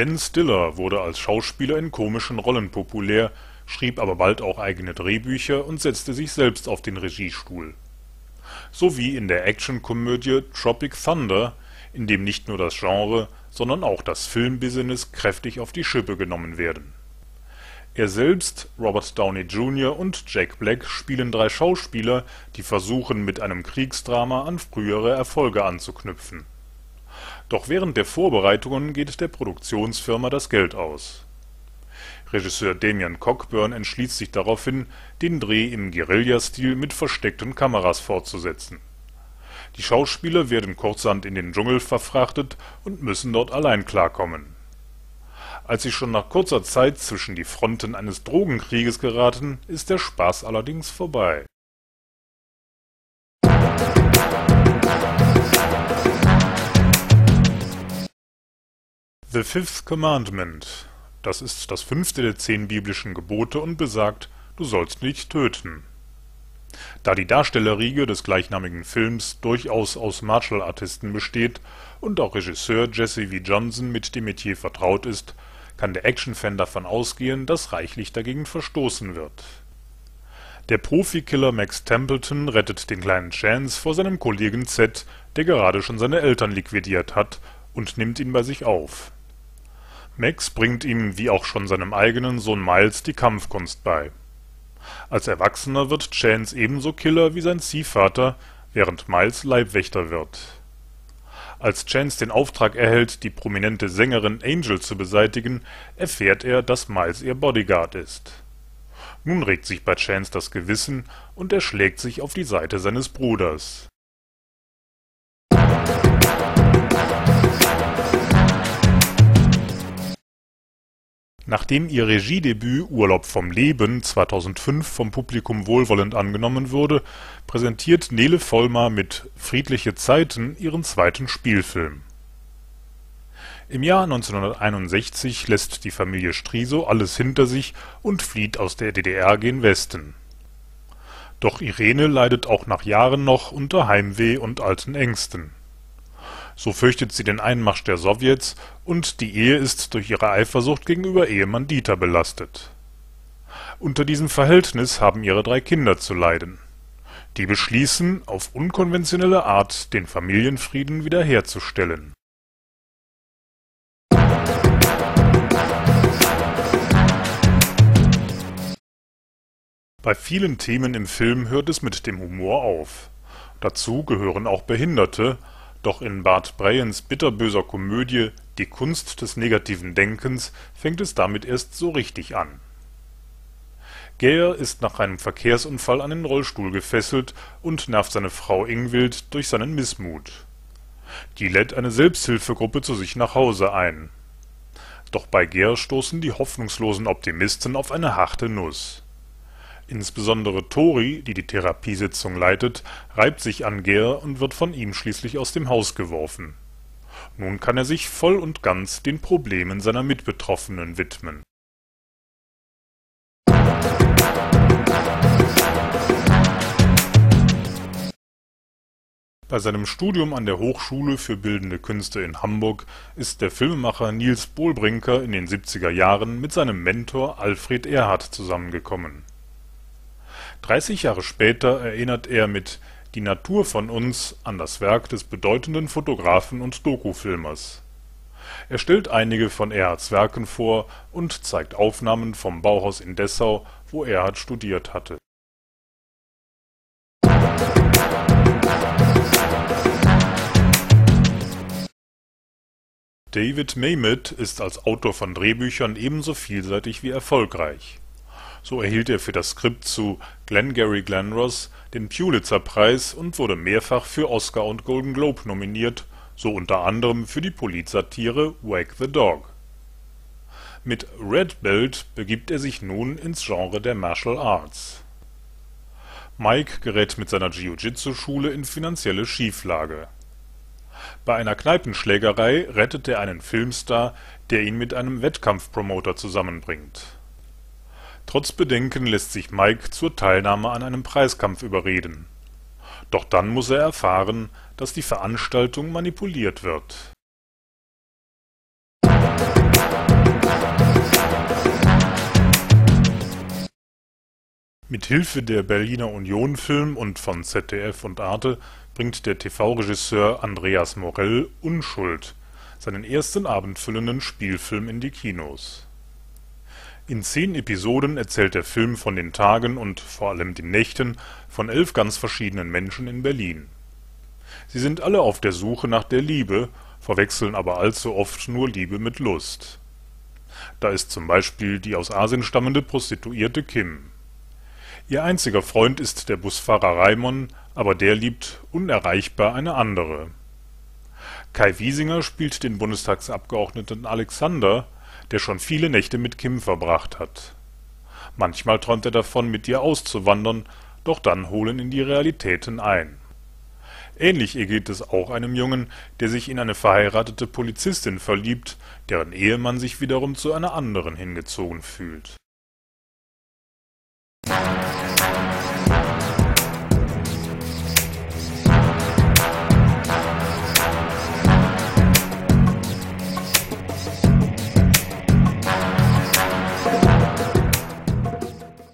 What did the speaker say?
Ben Stiller wurde als Schauspieler in komischen Rollen populär, schrieb aber bald auch eigene Drehbücher und setzte sich selbst auf den Regiestuhl. So wie in der Actionkomödie Tropic Thunder, in dem nicht nur das Genre, sondern auch das Filmbusiness kräftig auf die Schippe genommen werden. Er selbst, Robert Downey Jr. und Jack Black spielen drei Schauspieler, die versuchen mit einem Kriegsdrama an frühere Erfolge anzuknüpfen doch während der Vorbereitungen geht der Produktionsfirma das Geld aus. Regisseur Damian Cockburn entschließt sich daraufhin, den Dreh im Guerilla-Stil mit versteckten Kameras fortzusetzen. Die Schauspieler werden kurzerhand in den Dschungel verfrachtet und müssen dort allein klarkommen. Als sie schon nach kurzer Zeit zwischen die Fronten eines Drogenkrieges geraten, ist der Spaß allerdings vorbei The Fifth Commandment das ist das fünfte der zehn biblischen Gebote und besagt, du sollst nicht töten. Da die Darstellerriege des gleichnamigen Films durchaus aus Martial-Artisten besteht und auch Regisseur Jesse V. Johnson mit dem Metier vertraut ist, kann der Actionfan davon ausgehen, dass reichlich dagegen verstoßen wird. Der Profikiller Max Templeton rettet den kleinen Chance vor seinem Kollegen Z, der gerade schon seine Eltern liquidiert hat, und nimmt ihn bei sich auf Max bringt ihm wie auch schon seinem eigenen Sohn Miles die Kampfkunst bei. Als Erwachsener wird Chance ebenso Killer wie sein Ziehvater, während Miles Leibwächter wird. Als Chance den Auftrag erhält, die prominente Sängerin Angel zu beseitigen, erfährt er, dass Miles ihr Bodyguard ist. Nun regt sich bei Chance das Gewissen und er schlägt sich auf die Seite seines Bruders Nachdem ihr Regiedebüt Urlaub vom Leben 2005 vom Publikum wohlwollend angenommen wurde, präsentiert Nele Vollmar mit Friedliche Zeiten ihren zweiten Spielfilm. Im Jahr 1961 lässt die Familie Strisow alles hinter sich und flieht aus der DDR gen Westen. Doch Irene leidet auch nach Jahren noch unter Heimweh und alten Ängsten so fürchtet sie den Einmarsch der Sowjets und die Ehe ist durch ihre Eifersucht gegenüber Ehemann Dieter belastet. Unter diesem Verhältnis haben ihre drei Kinder zu leiden. Die beschließen, auf unkonventionelle Art den Familienfrieden wiederherzustellen. Bei vielen Themen im Film hört es mit dem Humor auf. Dazu gehören auch Behinderte doch in Bart Breyens bitterböser Komödie Die Kunst des negativen Denkens fängt es damit erst so richtig an. Gayer ist nach einem Verkehrsunfall an den Rollstuhl gefesselt und nervt seine Frau Ingvild durch seinen Missmut. Die lädt eine Selbsthilfegruppe zu sich nach Hause ein. Doch bei Gayer stoßen die hoffnungslosen Optimisten auf eine harte Nuss Insbesondere Tori, die die Therapiesitzung leitet, reibt sich an Gehr und wird von ihm schließlich aus dem Haus geworfen. Nun kann er sich voll und ganz den Problemen seiner Mitbetroffenen widmen. Bei seinem Studium an der Hochschule für Bildende Künste in Hamburg ist der Filmemacher Nils Bohlbrinker in den 70er Jahren mit seinem Mentor Alfred Erhardt zusammengekommen 30 Jahre später erinnert er mit Die Natur von uns an das Werk des bedeutenden Fotografen und Dokufilmers. Er stellt einige von Erhardts Werken vor und zeigt Aufnahmen vom Bauhaus in Dessau, wo Erhard studiert hatte. David Mamet ist als Autor von Drehbüchern ebenso vielseitig wie erfolgreich so erhielt er für das Skript zu Glengarry Glen Ross den Pulitzer-Preis und wurde mehrfach für Oscar und Golden Globe nominiert, so unter anderem für die Politsatire Wag the Dog. Mit Red Belt begibt er sich nun ins Genre der Martial Arts. Mike gerät mit seiner Jiu-Jitsu-Schule in finanzielle Schieflage. Bei einer Kneipenschlägerei rettet er einen Filmstar, der ihn mit einem Wettkampfpromoter zusammenbringt Trotz Bedenken lässt sich Mike zur Teilnahme an einem Preiskampf überreden. Doch dann muss er erfahren, dass die Veranstaltung manipuliert wird. Mit Hilfe der Berliner Union Film und von ZDF und Arte bringt der TV-Regisseur Andreas Morell Unschuld, seinen ersten abendfüllenden Spielfilm in die Kinos. In zehn Episoden erzählt der Film von den Tagen und vor allem den Nächten von elf ganz verschiedenen Menschen in Berlin. Sie sind alle auf der Suche nach der Liebe, verwechseln aber allzu oft nur Liebe mit Lust. Da ist zum Beispiel die aus Asien stammende Prostituierte Kim Ihr einziger Freund ist der Busfahrer Raimon, aber der liebt unerreichbar eine andere. Kai Wiesinger spielt den Bundestagsabgeordneten Alexander, der schon viele Nächte mit Kim verbracht hat. Manchmal träumt er davon, mit ihr auszuwandern, doch dann holen ihn die Realitäten ein. Ähnlich ergeht es auch einem Jungen, der sich in eine verheiratete Polizistin verliebt, deren Ehemann sich wiederum zu einer anderen hingezogen fühlt